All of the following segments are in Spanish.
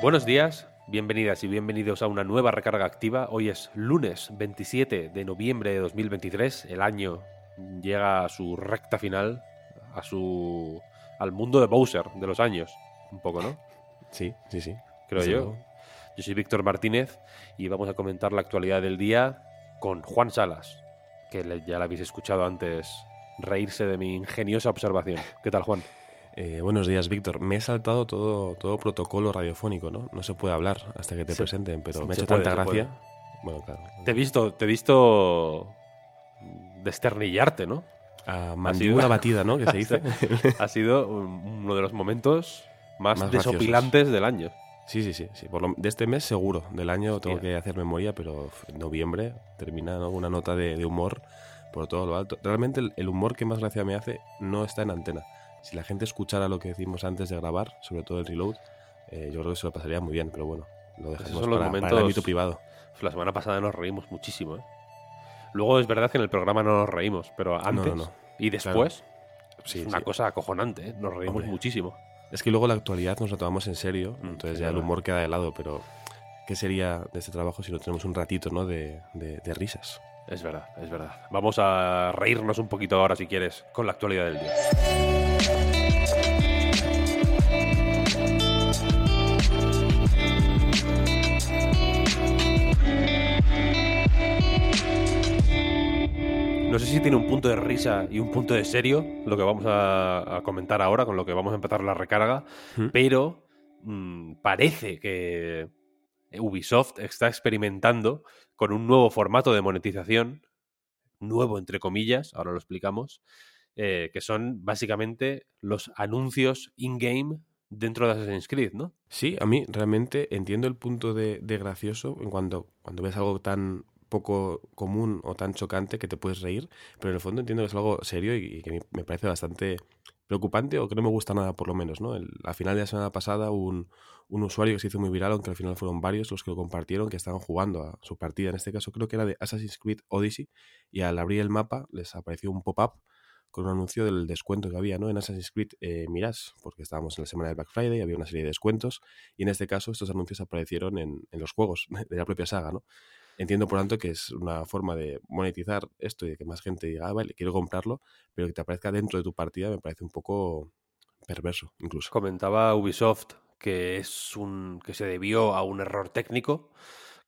Buenos días, bienvenidas y bienvenidos a una nueva recarga activa. Hoy es lunes 27 de noviembre de 2023. El año llega a su recta final, a su al mundo de Bowser de los años, un poco, ¿no? Sí, sí, sí. Creo yo. Yo soy Víctor Martínez y vamos a comentar la actualidad del día con Juan Salas, que ya la habéis escuchado antes reírse de mi ingeniosa observación. ¿Qué tal, Juan? Eh, buenos días, Víctor. Me he saltado todo, todo protocolo radiofónico, ¿no? No se puede hablar hasta que te Se- presenten, pero me ha hecho puede, tanta gracia. Bueno, claro. Te he visto, te he visto desternillarte, ¿no? A mandíbula batida, ¿no? Que se dice. ha sido un- uno de los momentos más, Más graciosos. desopilantes del año. sí, sí, sí. sí. Por lo- de este mes seguro. Del año tengo que hacer memoria, pero en noviembre termina ¿no? una nota de, de humor por todo lo alto. Realmente el, el humor que más gracia me hace no está en antena. Si la gente escuchara lo que decimos antes de grabar, sobre todo el reload, eh, yo creo que se lo pasaría muy bien, pero bueno, lo dejamos los para, para el momentos- ámbito privado. La semana pasada nos reímos muchísimo, ¿eh? Luego es verdad que en el programa no nos reímos, pero antes no, no. y después Sí, es una sí. cosa acojonante, ¿eh? Nos reímos Hombre. muchísimo. Es que luego la actualidad nos la tomamos en serio, Mm, entonces es ya el humor queda de lado, pero ¿qué sería de este trabajo si no tenemos un ratito ¿no? de, de- de risas? Es verdad, es verdad. Vamos a reírnos un poquito ahora, si quieres, con la actualidad del día. No sé si tiene un punto de risa y un punto de serio lo que vamos a, a comentar ahora, con lo que vamos a empezar la recarga, ¿Mm? pero mm, parece que Ubisoft está experimentando con un nuevo formato de monetización, nuevo entre comillas, ahora lo explicamos, eh, que son básicamente los anuncios in-game dentro de Assassin's Creed, ¿no? Sí, a mí realmente entiendo el punto de, de gracioso en cuando, cuando ves algo tan poco común o tan chocante que te puedes reír, pero en el fondo entiendo que es algo serio y, que me parece bastante preocupante o que no me gusta nada por lo menos, ¿no? El- a final de la semana pasada un, un usuario que se hizo muy viral, aunque al final fueron varios los que lo compartieron, que estaban jugando a su partida, en este caso creo que era de Assassin's Creed Odyssey, y al abrir el mapa les apareció un pop-up con un anuncio del descuento que había ¿no? en Assassin's Creed eh, Mirage, porque estábamos en la semana del Black Friday, había una serie de descuentos, y en este caso estos anuncios aparecieron en, en los juegos de la propia saga, ¿no? Entiendo, por tanto, que es una forma de monetizar esto y de que más gente diga, ah, vale, quiero comprarlo, pero que te aparezca dentro de tu partida me parece un poco perverso, incluso. Comentaba Ubisoft que es un que se debió a un error técnico,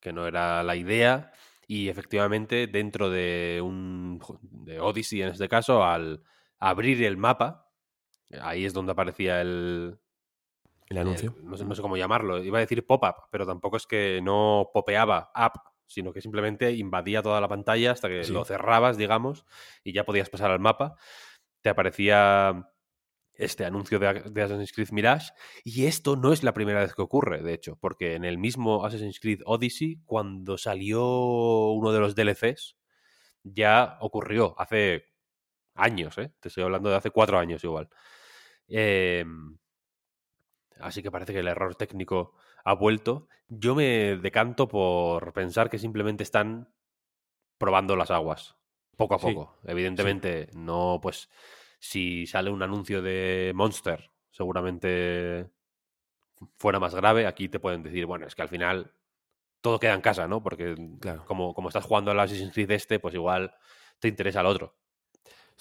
que no era la idea, y efectivamente dentro de un de Odyssey en este caso, al abrir el mapa, ahí es donde aparecía el, El anuncio. el- no, sé, no sé cómo llamarlo, iba a decir pop-up, pero tampoco es que no popeaba up, sino que simplemente invadía toda la pantalla hasta que Sí. lo cerrabas, digamos, y ya podías pasar al mapa. Te aparecía este anuncio de, de Assassin's Creed Mirage, y esto no es la primera vez que ocurre, de hecho, porque en el mismo Assassin's Creed Odyssey, cuando salió uno de los DLCs, ya ocurrió hace años, ¿eh? Te estoy hablando de hace cuatro años igual. Em, Así que parece que el error técnico ha vuelto. Yo me decanto por pensar que simplemente están probando las aguas, poco a Sí, poco. Evidentemente, no, pues, si sale un anuncio de Monster, seguramente fuera más grave. Aquí te pueden decir, bueno, es que al final todo queda en casa, ¿no? Porque Claro. como, como estás jugando al Assassin's Creed este, pues igual te interesa el otro.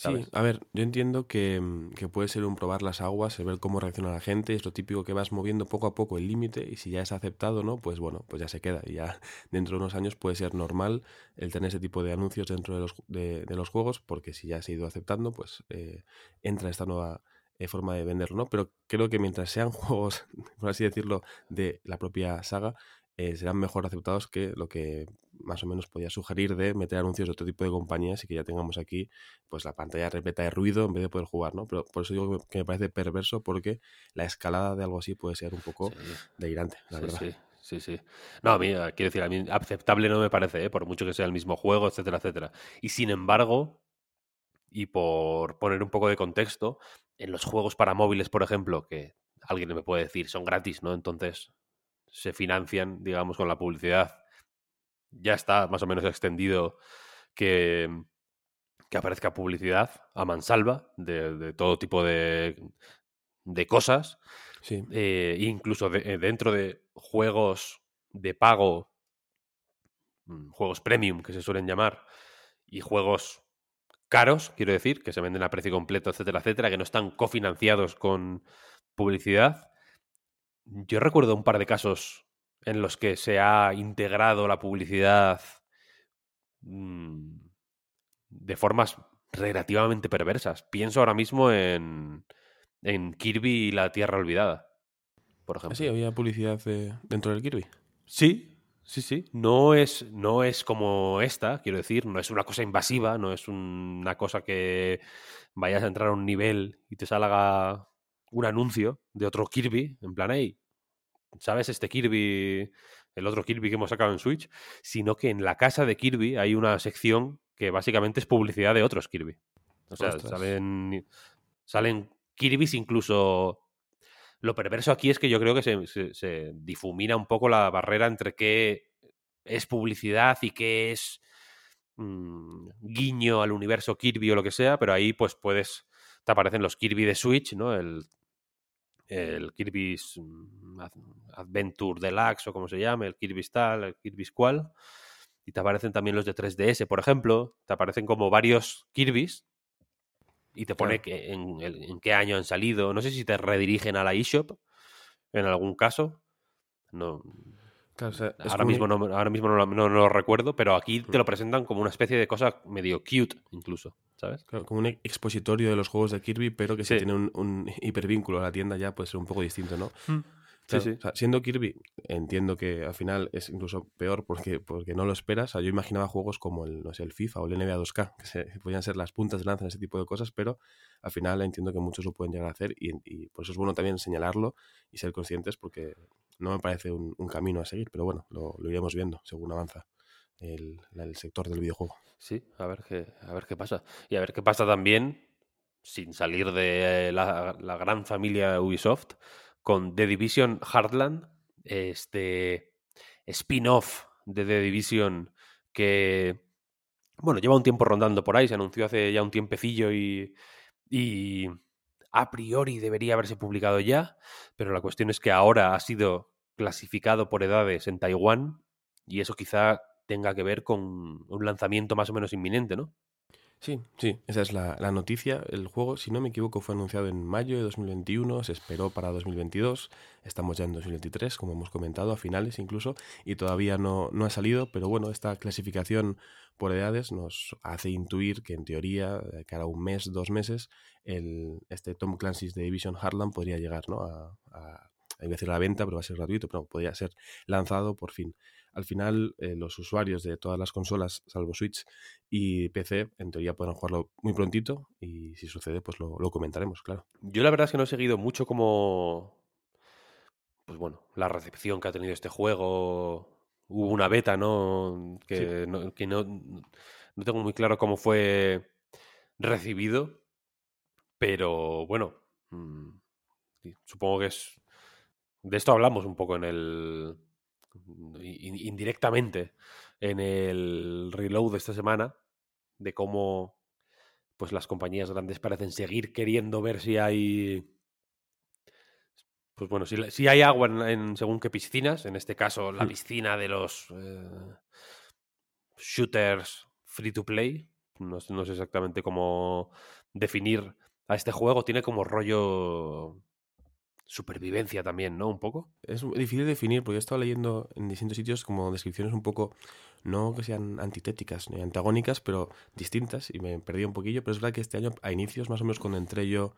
Sí, a ver, yo entiendo que, mm, que puede ser un probar las aguas, el ver cómo reacciona la gente, es lo típico que vas moviendo poco a poco el límite y si ya es aceptado, ¿no? Pues bueno, pues ya se queda y ya dentro de unos años puede ser normal el tener ese tipo de anuncios dentro de los, de, de los juegos porque si ya se ha ido aceptando, pues eh, entra esta nueva eh, forma de venderlo, ¿no? Pero creo que mientras sean juegos, por así decirlo, de la propia saga, eh, serán mejor aceptados que lo que más o menos podía sugerir de meter anuncios de otro tipo de compañías y que ya tengamos aquí pues la pantalla repleta de ruido en vez de poder jugar, ¿no? Pero por eso digo que me parece perverso porque la escalada de algo así puede ser un poco delirante, la verdad. Sí. Sí, sí. No, a mí, quiero decir, a mí aceptable no me parece, ¿eh? por mucho que sea el mismo juego, etcétera, etcétera. Y sin embargo, y por poner un poco de contexto, en los juegos para móviles, por ejemplo, que alguien me puede decir son gratis, ¿no? Entonces se financian, digamos, con la publicidad. Ya está más o menos extendido que, que aparezca publicidad a mansalva de, todo tipo de, de cosas. Sí. Eh, incluso eh, dentro de juegos de pago, mm, juegos premium que se suelen llamar, y juegos caros, quiero decir, que se venden a precio completo, etcétera, etcétera, que no están cofinanciados con publicidad. Yo recuerdo un par de casos en los que se ha integrado la publicidad mm, de formas relativamente perversas. Pienso ahora mismo en, en Kirby y la Tierra Olvidada, por ejemplo. Sí, había publicidad dentro del Kirby. Sí, Sí, sí. No es, no es como esta, quiero decir, no es una cosa invasiva, no es una cosa que vayas a entrar a un nivel y te salga un anuncio de otro Kirby, en plan, hey, ¿sabes este Kirby, el otro Kirby que hemos sacado en Switch? Sino que en la casa de Kirby hay una sección que básicamente es publicidad de otros Kirby. O sea, salen, salen Kirby's incluso lo perverso aquí es que yo creo que se, difumina un poco la barrera entre qué es publicidad y qué es mm, guiño al universo Kirby o lo que sea, pero ahí pues puedes, te aparecen los Kirby de Switch, ¿no? El, el Kirby's mm, Adventure Deluxe o como se llame, el Kirby Tal, el Kirby Squall, y te aparecen también los de 3DS, por ejemplo, te aparecen como varios Kirby's y te pone que, en, qué año han salido. No sé si te redirigen a la eShop en algún caso. No. ahora, mismo no, ahora mismo no, lo recuerdo, pero aquí te lo presentan como una especie de cosa medio cute, incluso, ¿sabes? como un expositorio de los juegos de Kirby, pero que si tiene un, hipervínculo a la tienda ya puede ser un poco distinto, ¿no? Mm siendo Kirby, entiendo que al final es incluso peor porque, porque no lo esperas. yo imaginaba juegos como el, no sé, el FIFA o el NBA 2K, que podían ser las puntas de lanza en ese tipo de cosas, pero al final entiendo que muchos lo pueden llegar a hacer y, por eso es bueno también señalarlo y ser conscientes porque no me parece un, camino a seguir, pero bueno, lo, iremos viendo según avanza el, sector del videojuego. Sí, a ver qué, a ver qué pasa. Y a ver qué pasa también, sin salir de la, la gran familia Ubisoft, con The Division Heartland, este spin-off de The Division que, bueno, lleva un tiempo rondando por ahí, se anunció hace ya un tiempecillo y, y a priori debería haberse publicado ya, pero la cuestión es que ahora ha sido clasificado por edades en Taiwán y eso quizá tenga que ver con un lanzamiento más o menos inminente, ¿no? Sí, sí, esa es la, noticia. El juego, si no me equivoco, fue anunciado en mayo de 2021, se esperó para 2022, estamos ya en 2023, como hemos comentado, a finales incluso, y todavía no, no ha salido, pero bueno, esta clasificación por edades nos hace intuir que en teoría, cada un mes, dos meses, el, este Tom Clancy's de Division Heartland podría llegar ¿no? a, a, a, decir la venta, pero va a ser gratuito, pero podría ser lanzado por fin al final eh, los usuarios de todas las consolas, salvo Switch y PC, en teoría podrán jugarlo muy prontito y si sucede, pues lo, comentaremos, claro. Yo la verdad es que no he seguido mucho como, pues bueno, la recepción que ha tenido este juego. Hubo una beta, ¿no? Que, no, que no, no tengo muy claro cómo fue recibido, pero bueno, mm, supongo que es... De esto hablamos un poco en el, indirectamente en el reload de esta semana de cómo pues las compañías grandes parecen seguir queriendo ver si hay pues bueno, si, si hay agua en, según qué piscinas, en este caso la hmm. piscina de los eh, shooters free to play, no, no, sé exactamente cómo definir a este juego, tiene como rollo supervivencia también, ¿no? Un poco. Es difícil definir, porque he estado leyendo en distintos sitios como descripciones un poco, no que sean antitéticas ni antagónicas, pero distintas, y me perdí un poquillo, pero es verdad que este año, a inicios, más o menos cuando entré yo,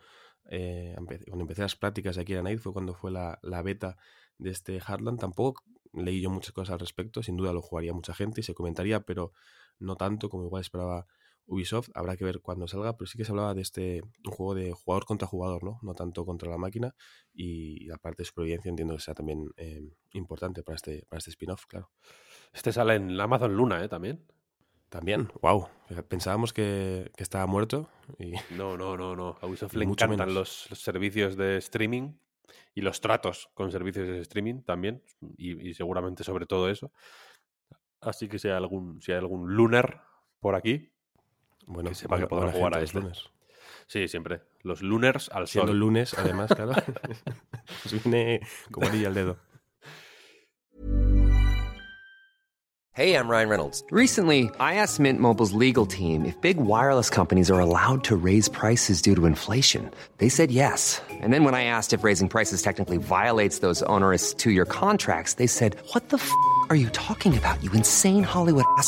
eh, cuando empecé las prácticas aquí en Anaid, fue cuando fue la, la beta de este Heartland, tampoco leí yo muchas cosas al respecto, sin duda lo jugaría mucha gente y se comentaría, pero no tanto como igual esperaba Ubisoft. Habrá que ver cuándo salga, pero sí que se hablaba de este un juego de jugador contra jugador, ¿no? No tanto contra la máquina. Y, la parte de supervivencia entiendo que sea también eh, importante para este, para este spin-off, claro. Este sale en Amazon Luna, ¿eh? También. También, wow. Pensábamos que, estaba muerto. Y... No, no, no, no. A Ubisoft le encantan los, servicios de streaming y los tratos con servicios de streaming también. Y, seguramente sobre todo eso. Así que si hay algún, si hay algún Lunar por aquí, bueno, que sepa que podrá jugar a este. lunes. Sí, siempre. Los lunars al Siendo sol. lunes, además, claro. viene como anilla al dedo. Hey, I'm Ryan Reynolds. Recently, I asked Mint Mobile's legal team if big wireless companies are allowed to raise prices due to inflation. They said yes. And then when I asked if raising prices technically violates those onerous two-year contracts, they said, "What the f*** are you talking about? You insane Hollywood ass."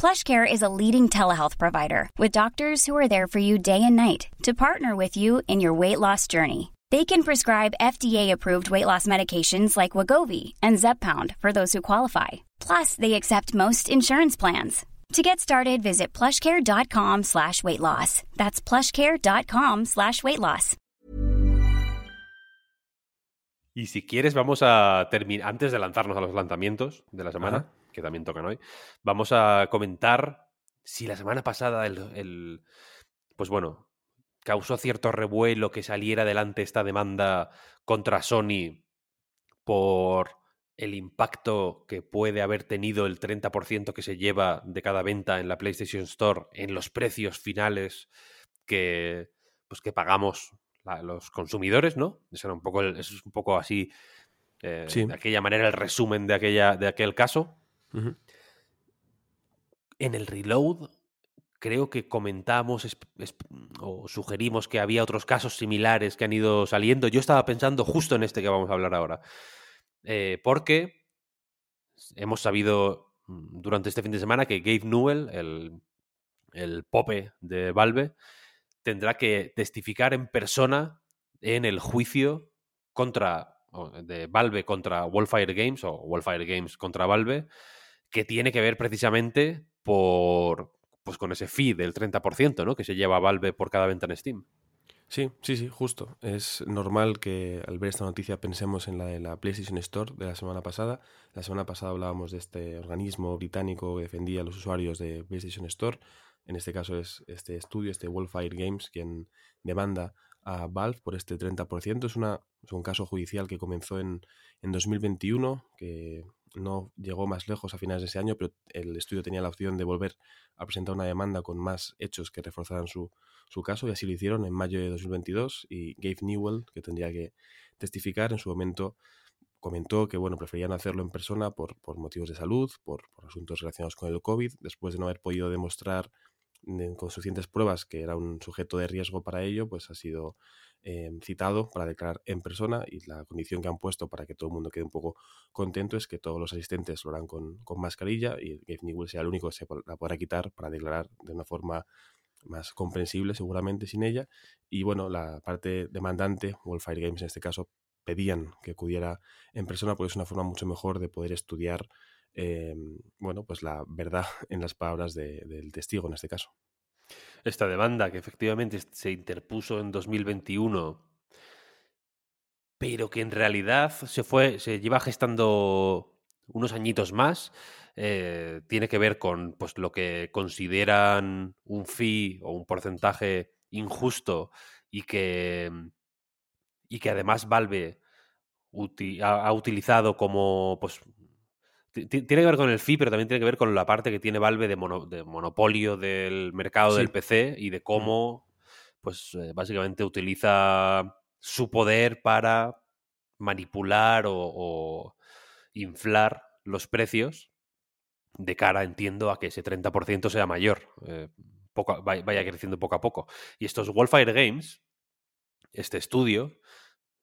PlushCare is a leading telehealth provider with doctors who are there for you day and night to partner with you in your weight loss journey. They can prescribe FDA-approved weight loss medications like Wagovi and Zepbound for those who qualify. Plus, they accept most insurance plans. To get started, visit plushcare.com slash weight loss. That's plushcare.com slash weight loss. Y si quieres, vamos a terminar, antes de lanzarnos a los lanzamientos de la semana, Ajá. Que también tocan hoy, vamos a comentar si la semana pasada el, el pues bueno, causó cierto revuelo que saliera adelante esta demanda contra Sony por el impacto que puede haber tenido el 30% que se lleva de cada venta en la PlayStation Store en los precios finales que, pues que pagamos los consumidores, ¿no? Eso, era un poco, eso es un poco así, eh, de aquella manera, el resumen de, aquella, de aquel caso. En el reload creo que comentamos o sugerimos que había otros casos similares que han ido saliendo. Yo estaba pensando justo en este que vamos a hablar ahora. Eh, porque hemos sabido mm, durante este fin de semana que Gabe Newell, el, el pope de Valve, tendrá que testificar en persona en el juicio contra de Valve contra Wildfire Games o Wildfire Games contra Valve, que tiene que ver precisamente por pues con ese fee del 30%, ¿no? Que se lleva Valve por cada venta en Steam. Sí, sí, sí, justo. Es normal que al ver esta noticia pensemos en la de la PlayStation Store de la semana pasada. La semana pasada hablábamos de este organismo británico que defendía a los usuarios de PlayStation Store. En este caso es este estudio, este Wildfire Games, quien demanda a Valve por este 30%. Es, una, es un caso judicial que comenzó en, en 2021, que no llegó más lejos a finales de ese año, pero el estudio tenía la opción de volver a presentar una demanda con más hechos que reforzaran su, su caso y así lo hicieron en mayo de 2022 y Gabe Newell, que tendría que testificar, en su momento comentó que bueno, preferían hacerlo en persona por, por motivos de salud, por, por, asuntos relacionados con el COVID, después de no haber podido demostrar con suficientes pruebas que era un sujeto de riesgo para ello, pues ha sido eh, citado para declarar en persona y la condición que han puesto para que todo el mundo quede un poco contento es que todos los asistentes lo harán con, con mascarilla y Gabe Newell sea el único que se la podrá quitar para declarar de una forma más comprensible seguramente sin ella y bueno la parte demandante Wildfire Games en este caso pedían que acudiera en persona porque es una forma mucho mejor de poder estudiar eh, bueno, pues la verdad en las palabras de, del testigo en este caso. Esta demanda que efectivamente se interpuso en 2021, pero que en realidad se fue, se lleva gestando unos añitos más, eh, tiene que ver con pues, lo que consideran un fee o un porcentaje injusto y que, y que además Valve ha, ha, utilizado como pues, tiene que ver con el fee, pero también tiene que ver con la parte que tiene Valve de, monopolio del mercado del PC y de mm. cómo, pues eh, básicamente utiliza su poder para manipular o, inflar los precios de cara, entiendo, a que ese 30% sea mayor. Eh, poco, vaya creciendo poco a poco. Y estos Wildfire Games, este estudio,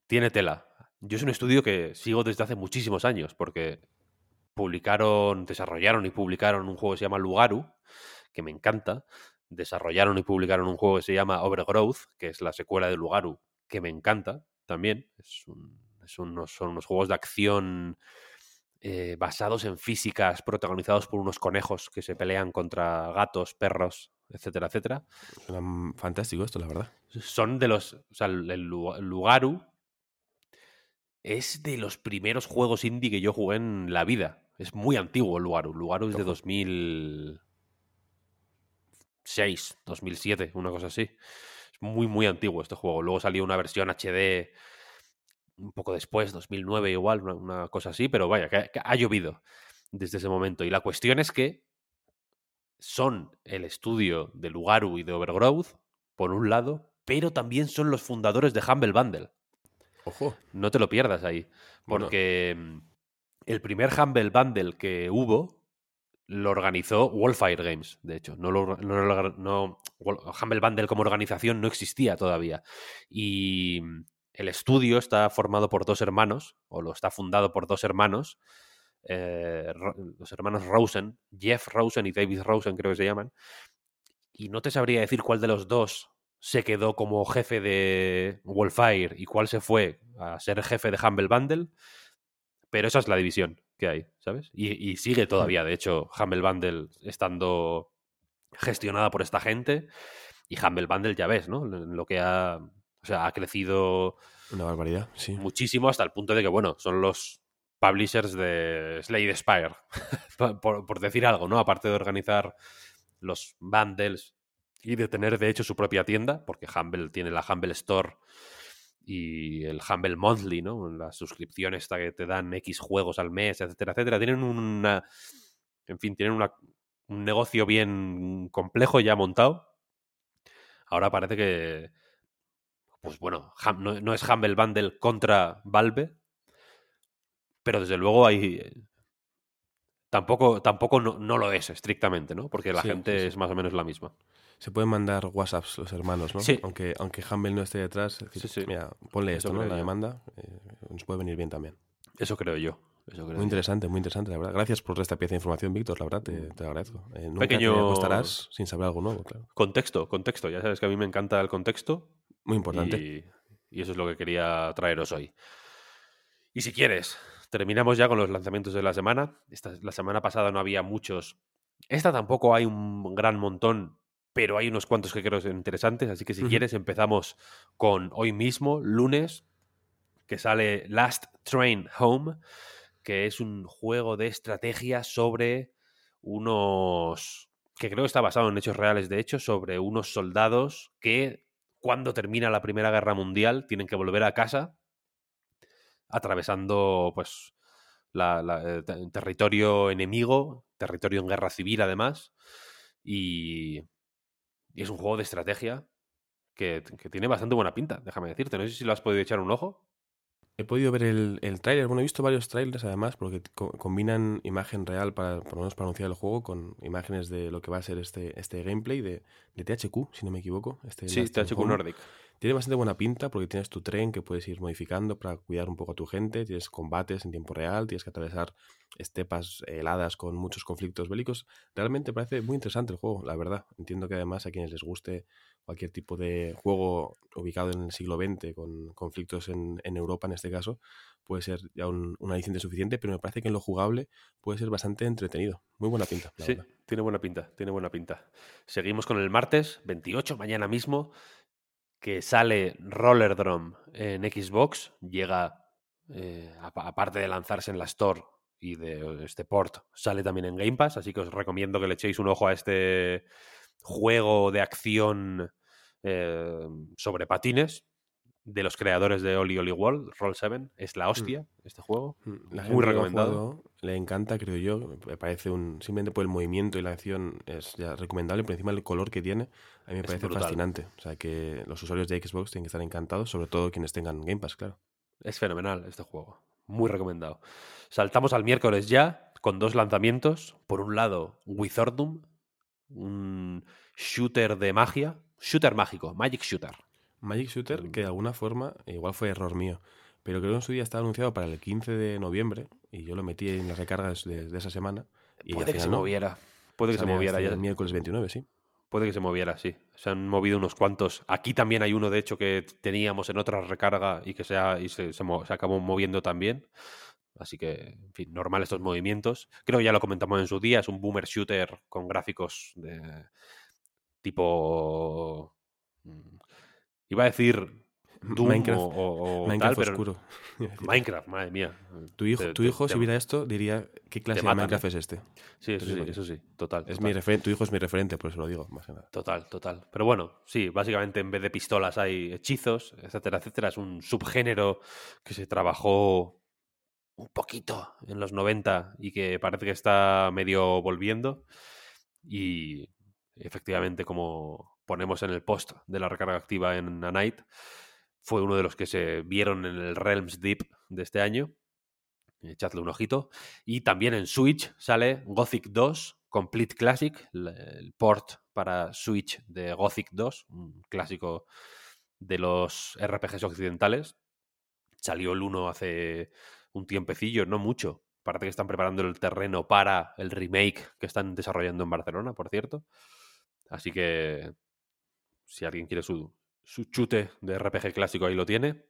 tiene tela. Yo es un estudio que sigo desde hace muchísimos años, porque publicaron, desarrollaron y publicaron un juego que se llama Lugaru, que me encanta. Desarrollaron y publicaron un juego que se llama Overgrowth, que es la secuela de Lugaru, que me encanta también. Es unos, son unos juegos de acción eh, basados en físicas, protagonizados por unos conejos que se pelean contra gatos, perros, etcétera, etcétera. fantástico esto, la verdad. Son de los. O sea, el, Lugaru es de los primeros juegos indie que yo jugué en la vida. Es muy antiguo el Lugaru. Lugaru es de 2006, 2007, una cosa así. Es muy, muy antiguo este juego. Luego salió una versión HD un poco después, 2009 igual, una, cosa así, pero vaya, que, ha llovido desde ese momento. Y la cuestión es que son el estudio de Lugaru y de Overgrowth, por un lado, pero también son los fundadores de Humble Bundle. Ojo. No te lo pierdas ahí, porque mm, el primer Humble Bundle que hubo lo organizó Wallfire Games, de hecho. No, lo, no, no Humble Bundle como organización no existía todavía. Y mm, el estudio está formado por dos hermanos, o lo está fundado por dos hermanos, eh, los hermanos Rosen, Jeff Rosen y David Rosen creo que se llaman, y no te sabría decir cuál de los dos se quedó como jefe de Wildfire y cuál se fue a ser jefe de Humble Bundle, pero esa es la división que hay, ¿sabes? Y, y sigue todavía, de hecho, Humble Bundle estando gestionada por esta gente y Humble Bundle ya ves, ¿no? Lo que ha o sea, ha crecido una barbaridad, sí. muchísimo hasta el punto de que, bueno, son los publishers de Slade Spire, por, decir algo, ¿no? Aparte de organizar los bundles y de tener, de hecho, su propia tienda, porque Humble tiene la Humble Store y el Humble Monthly, ¿no? La suscripción esta que te dan X juegos al mes, etcétera, etcétera. Tienen una... En fin, tienen una, un negocio bien complejo ya montado. Ahora parece que pues bueno, no, es Humble Bundle contra Valve, pero desde luego hay... Tampoco, tampoco no, lo es estrictamente, ¿no? Porque la gente es más o menos la misma. Se pueden mandar WhatsApps los hermanos, ¿no? Sí. Aunque, aunque Humble no esté detrás, mira, ponle esto, ¿no? La demanda, eh, nos puede venir bien también. Eso creo yo. muy interesante, muy interesante, la verdad. Gracias por esta pieza de información, Víctor, la verdad, te, te agradezco. Eh, nunca Pequeño... estarás sin saber algo nuevo, claro. Contexto, contexto. Ya sabes que a mí me encanta el contexto muy importante. Y, eso es lo que quería traeros hoy. Y si quieres, terminamos ya con los lanzamientos de la semana. Esta, la semana pasada no había muchos. Esta tampoco hay un gran montón, pero hay unos cuantos que creo son interesantes. Así que si quieres, empezamos con hoy mismo, lunes, que sale Last Train Home, que es un juego de estrategia sobre unos que creo que está basado en hechos reales, de hecho, sobre unos soldados que cuando termina la Primera Guerra Mundial, tienen que volver a casa, atravesando pues la, el eh, territorio enemigo, territorio en guerra civil además, y, es un juego de estrategia que, que, tiene bastante buena pinta, déjame decirte. No sé si lo has podido echar un ojo. He podido ver el, el tráiler, bueno, he visto varios trailers además, porque combinan imagen real, para, por lo menos para anunciar el juego, con imágenes de lo que va a ser este, este gameplay de, de THQ, si no me equivoco. Este sí, THQ Nordic. Tiene bastante buena pinta porque tienes tu tren que puedes ir modificando para cuidar un poco a tu gente, tienes combates en tiempo real, tienes que atravesar estepas heladas con muchos conflictos bélicos. Realmente parece muy interesante el juego, la verdad. Entiendo que además a quienes les guste cualquier tipo de juego ubicado en el siglo XX con conflictos en, Europa en este caso, puede ser ya un, una licencia suficiente, pero me parece que en lo jugable puede ser bastante entretenido. Muy buena pinta. sí, tiene buena pinta, tiene buena pinta. Seguimos con el martes 28, mañana mismo, que sale Roller Drum en Xbox, llega, eh, aparte de lanzarse en la Store y de este port, sale también en Game Pass, así que os recomiendo que le echéis un ojo a este juego de acción eh, sobre patines de los creadores de Oli Oli World, Roll 7. Es la mm. hostia este juego. Mm, Muy recomendado. le encanta, creo yo. Me parece un. Simplemente por el movimiento y la acción es ya recomendable, pero encima el color que tiene, a mí me parece fascinante. O sea que los usuarios de Xbox tienen que estar encantados, sobre todo quienes tengan Game Pass, claro. Es fenomenal este juego. Muy recomendado. Saltamos al miércoles ya, con dos lanzamientos. Por un lado, Wizardum, un shooter de magia, shooter mágico, Magic Shooter. Magic Shooter, que de alguna forma, igual fue error mío, pero creo que en su día estaba anunciado para el 15 de noviembre y yo lo metí en las recargas de, de esa semana. Y Puede que se no. moviera. Puede que se moviera ya. El miércoles 29, sí. Puede que se moviera, sí. Se han movido unos cuantos. Aquí también hay uno, de hecho, que teníamos en otra recarga y que se, ha- y se, se se acabó moviendo también. Así que, en fin, normal estos movimientos. Creo que ya lo comentamos en su día. Es un boomer shooter con gráficos de tipo. mm, Iba a decir Doom Minecraft. o, Minecraft tal, pero oscuro. Minecraft, madre mía. Tu hijo, Te- tu te- hijo te- si viera esto, diría, ¿qué clase de Minecraft ¿eh? es este? Sí, eso sí, eso sí, total. Es total. mi tu hijo es mi referente, por eso lo digo, más que nada. Total, total. Pero bueno, sí, básicamente en vez de pistolas hay hechizos, etcétera, etcétera. Es un subgénero que se trabajó un poquito en los 90 y que parece que está medio volviendo. Y efectivamente, como ponemos en el post de la recarga activa en A Night, fue uno de los que se vieron en el Realms Deep de este año. Echadle un ojito. Y también en Switch sale Gothic 2 Complete Classic, el, port para Switch de Gothic 2, un clásico de los RPGs occidentales. Salió el 1 hace un tiempecillo, no mucho. Parece que están preparando el terreno para el remake que están desarrollando en Barcelona, por cierto. Así que si alguien quiere su, su chute de RPG clásico, ahí lo tiene.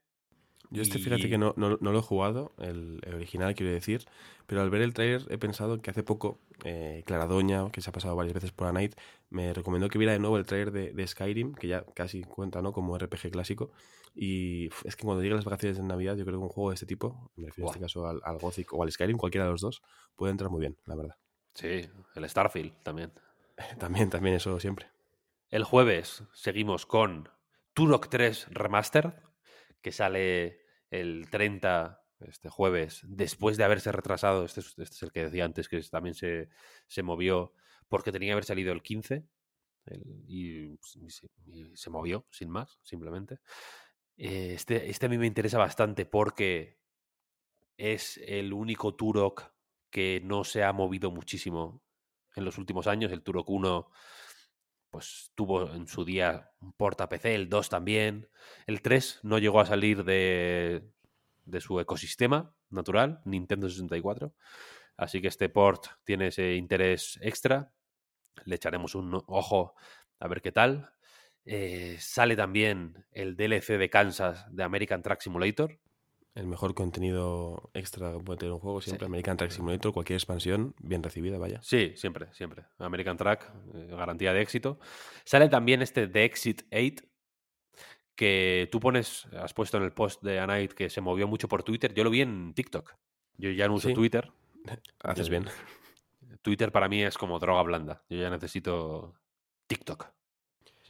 Yo este, fíjate Y- que no, no, no lo he jugado, el, el original quiero decir, pero al ver el trailer he pensado que hace poco eh, Clara Doña, que se ha pasado varias veces por A Night, me recomendó que viera de nuevo el trailer de, de Skyrim, que ya casi cuenta ¿no? como RPG clásico. Y es que cuando lleguen las vacaciones de Navidad, yo creo que un juego de este tipo, me refiero en este caso al, al Gothic o al Skyrim, cualquiera de los dos, puede entrar muy bien, la verdad. Sí, el Starfield también. También, también eso siempre. El jueves seguimos con Turok 3 Remastered, que sale el 30, este jueves, después de haberse retrasado. Este es, este es el que decía antes, que también se, se movió porque tenía que haber salido el 15 el- y, y se, y se movió, sin más, simplemente. Eh, Este, este a mí me interesa bastante porque es el único Turok que no se ha movido muchísimo en los últimos años. El Turok 1 pues tuvo en su día un porta PC, el 2 también. El 3 no llegó a salir de, su ecosistema natural, Nintendo 64. Así que este port tiene ese interés extra. Le echaremos un ojo a ver qué tal. Eh, sale también el DLC de Kansas de American Truck Simulator. El mejor contenido extra que puede tener un juego siempre, Sí. American Track Simulator, cualquier expansión, bien recibida, vaya. Sí, siempre, siempre. American Track, eh, garantía de éxito. Sale también este The Exit 8, que tú pones, has puesto en el post de A Night que se movió mucho por Twitter. Yo lo vi en TikTok. Yo ya no uso Sí. Twitter. Haces bien. Twitter para mí es como droga blanda. Yo ya necesito TikTok.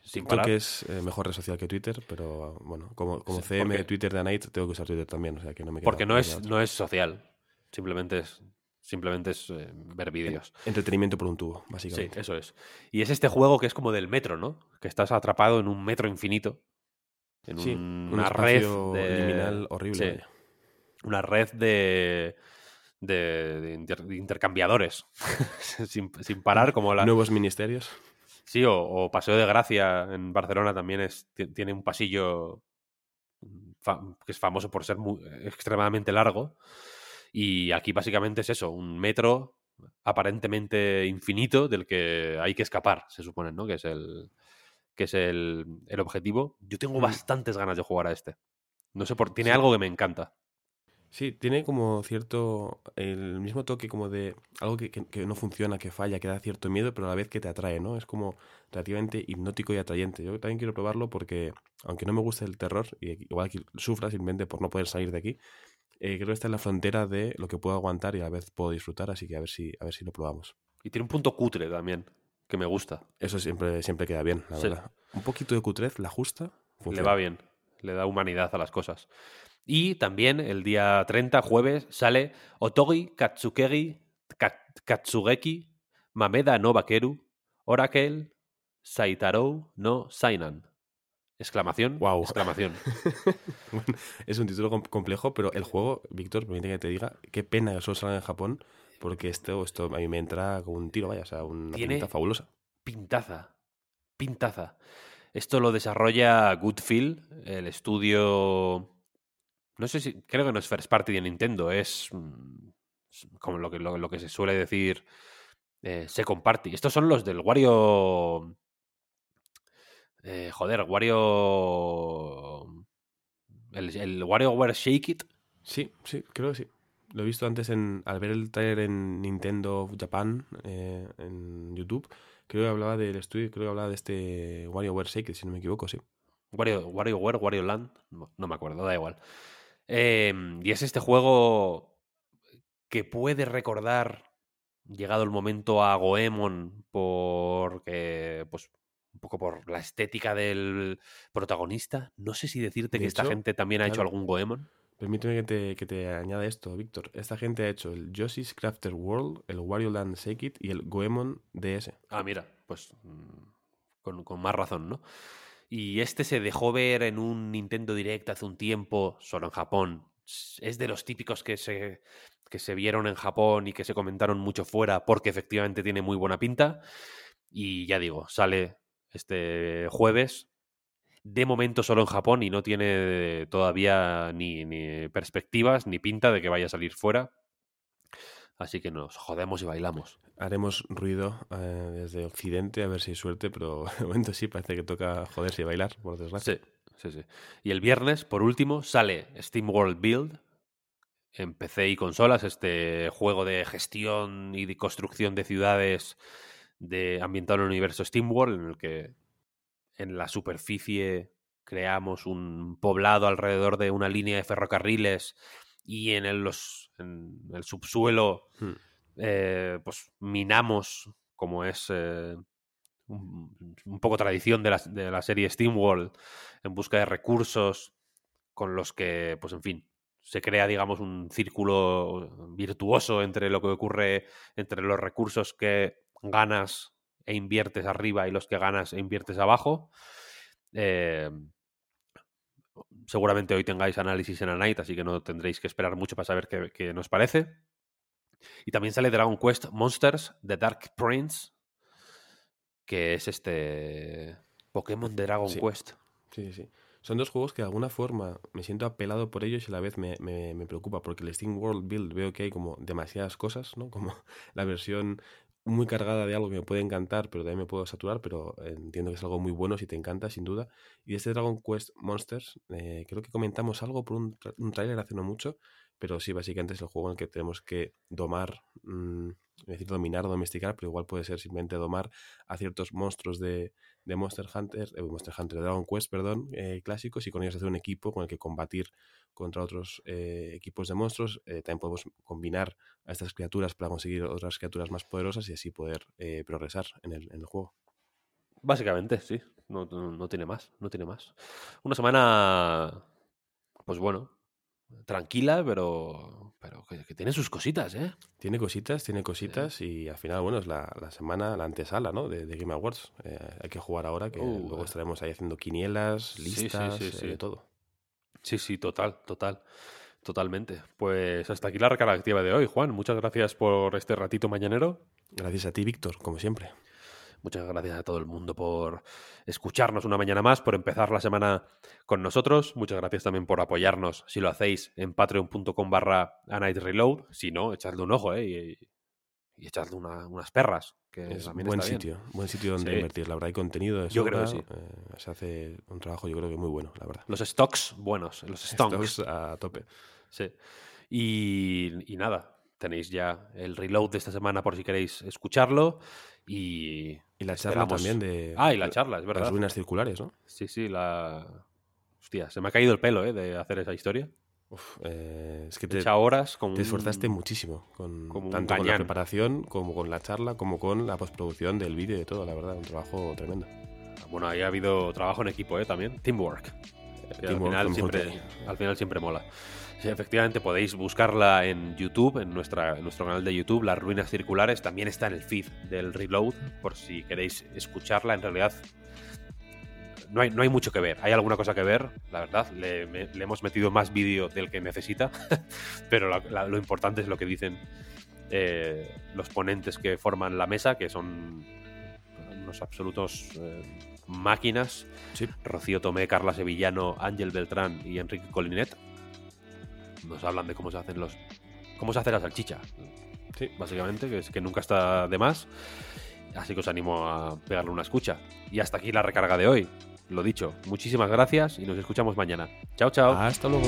Sin TikTok parar. es eh, mejor red social que Twitter, pero bueno, como, como Sí, CM de Twitter de Night, tengo que usar Twitter también, o sea que no me Porque no es, no es social. Simplemente es, simplemente es eh, ver vídeos. Entretenimiento por un tubo, Sí, básicamente. eso es. Y es este juego que es como del metro, ¿no? Que estás atrapado en un metro infinito. En Sí, un- un una red espacio de, liminal horrible, sí, una red de, de, de inter- de intercambiadores. sin, sin parar, como la. Nuevos ministerios. Sí, o, o Paseo de Gracia en Barcelona también es, ti- tiene un pasillo fa- que es famoso por ser muy- extremadamente largo. Y aquí básicamente es eso, un metro aparentemente infinito del que hay que escapar, se supone, ¿no? Que es el, que es el, el objetivo. Yo tengo Mm. bastantes ganas de jugar a este. No sé por tiene Sí. algo que me encanta. Sí, tiene como cierto. el mismo toque como de algo que, que- que no funciona, que falla, que da cierto miedo, pero a la vez que te atrae, ¿no? Es como relativamente hipnótico y atrayente. Yo también quiero probarlo porque, aunque no me guste el terror, y igual que sufra simplemente por no poder salir de aquí, eh, creo que está en la frontera de lo que puedo aguantar y a la vez puedo disfrutar, así que a ver si, a ver si lo probamos. Y tiene un punto cutre también, que me gusta. Eso siempre, siempre queda bien, la Sí. verdad. Un poquito de cutrez, la justa. Le va bien, le da humanidad a las cosas. Y también el día 30, jueves, sale Otogi Katsukegi, Ka- Katsugeki, Mameda no Bakeru, Oracle, Saitarou no Sainan. Exclamación, exclamación. Bueno, es un título com- complejo, pero el juego, Víctor, permite que te diga, qué pena que solo salga en Japón, porque esto, esto a mí me entra con un tiro, vaya, o sea, una Tiene- pinta fabulosa. pintaza. Pintaza. Esto lo desarrolla Goodfield, el estudio. No sé si. Creo que no es First Party de Nintendo, es. mm, como lo que, lo, lo que se suele decir. Eh, Second Party. Estos son los del Wario. Eh, joder, Wario. El, el WarioWare Shake It. Sí, sí, creo que sí. Lo he visto antes en, al ver el trailer en Nintendo Japan, eh, en YouTube. Creo que hablaba del estudio, creo que hablaba de este WarioWare Shake, si no me equivoco, sí. Wario, WarioWare, Wario Land, no, no me acuerdo, da igual. Eh, y es este juego que puede recordar, llegado el momento, a Goemon, porque, pues, un poco por la estética del protagonista. No sé si decirte De que esta gente también ha hecho algún Goemon. Permíteme que te, que te añada esto, Víctor. Esta gente ha hecho el Yoshi's Crafter World, el Wario Land Shake It y el Goemon DS. Ah, mira, pues mm, con, con más razón, ¿no? Y este se dejó ver en un Nintendo Direct hace un tiempo, solo en Japón. Es de los típicos que se, que se vieron en Japón y que se comentaron mucho fuera porque efectivamente tiene muy buena pinta. Y ya digo, sale este jueves. De momento solo en Japón y no tiene todavía ni, ni perspectivas ni pinta de que vaya a salir fuera. Así que nos jodemos y bailamos. Haremos ruido eh, desde Occidente a ver si hay suerte, pero de momento sí parece que toca joderse y bailar, por desgracia. Sí, sí, sí. Y el viernes, por último, sale Steam World Build en PC y consolas, este juego de gestión y de construcción de ciudades de ambientado en el universo SteamWorld, en el que en la superficie creamos un poblado alrededor de una línea de ferrocarriles y en el, los, en el subsuelo Hmm. eh, pues minamos, como es eh, un, un poco tradición de la, de la serie SteamWorld, en busca de recursos con los que, pues en fin, se crea, digamos, un círculo virtuoso entre lo que ocurre, entre los recursos que ganas e inviertes arriba y los que ganas e inviertes abajo. Eh, seguramente hoy tengáis análisis en Anite, así que no tendréis que esperar mucho para saber qué, qué nos parece. Y también sale Dragon Quest Monsters, The Dark Prince, que es este Pokémon de Dragon Sí. Quest. Sí, sí, sí. Son dos juegos que de alguna forma me siento apelado por ellos y a la vez me, me- me preocupa, porque el Steam World Build veo que hay como demasiadas cosas, ¿no? Como la versión muy cargada de algo que me puede encantar, pero también me puedo saturar, pero entiendo que es algo muy bueno si te encanta, sin duda. Y este Dragon Quest Monsters, eh, creo que comentamos algo por un, tra- un tráiler hace no mucho, pero sí, básicamente es el juego en el que tenemos que domar, mm, es decir, dominar o domesticar, pero igual puede ser simplemente domar a ciertos monstruos de, de Monster Hunter, eh, Monster Hunter, Dragon Quest, perdón, eh, clásicos, y con ellos hacer un equipo con el que combatir contra otros eh, equipos de monstruos. Eh, también podemos combinar a estas criaturas para conseguir otras criaturas más poderosas y así poder progresar en el, juego. Básicamente, sí. No- no tiene más, no tiene más. Una semana, pues bueno, tranquila, pero, pero que, que tiene sus cositas, ¿eh? Tiene cositas, tiene cositas y al final, bueno, es la, la semana, la antesala, ¿no? De, de Game Awards. Eh, hay que jugar ahora, que Uh, luego eh. estaremos ahí haciendo quinielas, sí, listas, sí, eh, sí. de todo. Sí, sí, total, total. Totalmente. Pues hasta aquí la recarga activa de hoy, Juan. Muchas gracias por este ratito mañanero. Gracias a ti, Víctor, como siempre. Muchas gracias a todo el mundo por escucharnos una mañana más, por empezar la semana con nosotros. Muchas gracias también por apoyarnos, si lo hacéis, en patreon.com barra Reload. Si no, echadle un ojo, ¿eh? Y, y echadle una- unas perras, que Es también buen está bien. sitio, buen sitio donde Sí. invertir. La verdad, hay contenido de Yo creo que sí. eh, se hace un trabajo, yo creo que muy bueno, la verdad. Los stocks buenos, los stonks. Stocks a tope. Sí. Y, y nada, tenéis ya el reload de esta semana por si queréis escucharlo. Y, Y la charla esperamos- también de. Ah, y la charla, es Las verdad. ruinas circulares, ¿no? Sí, sí, la. Hostia, se me ha caído el pelo, ¿eh? De hacer esa historia. Uf, eh, es que te, echado horas te esforzaste un- muchísimo, con, como tanto con la preparación como con la charla, como con la postproducción del vídeo y de todo, la verdad, un trabajo tremendo. Bueno, ahí ha habido trabajo en equipo, ¿eh? También. Teamwork. Al, Teamwork, final mejor que siempre, al final siempre mola. Sí, efectivamente, podéis buscarla en YouTube, en, nuestra, en nuestro canal de YouTube, Las Ruinas Circulares. También está en el feed del Reload, por si queréis escucharla. En realidad, no hay, no hay mucho que ver. Hay alguna cosa que ver, la verdad. Le, me- le hemos metido más vídeo del que necesita, pero la- la- lo importante es lo que dicen eh, los ponentes que forman la mesa, que son unos absolutos eh, máquinas. Sí. Rocío Tomé, Carla Sevillano, Ángel Beltrán y Enrique Colinet nos hablan de cómo se hacen los. cómo se hace la salchicha. Sí. Básicamente, que es que nunca está de más. Así que os animo a pegarle una escucha. Y hasta aquí la recarga de hoy. Lo dicho, muchísimas gracias y nos escuchamos mañana. Chao, chao. Hasta luego.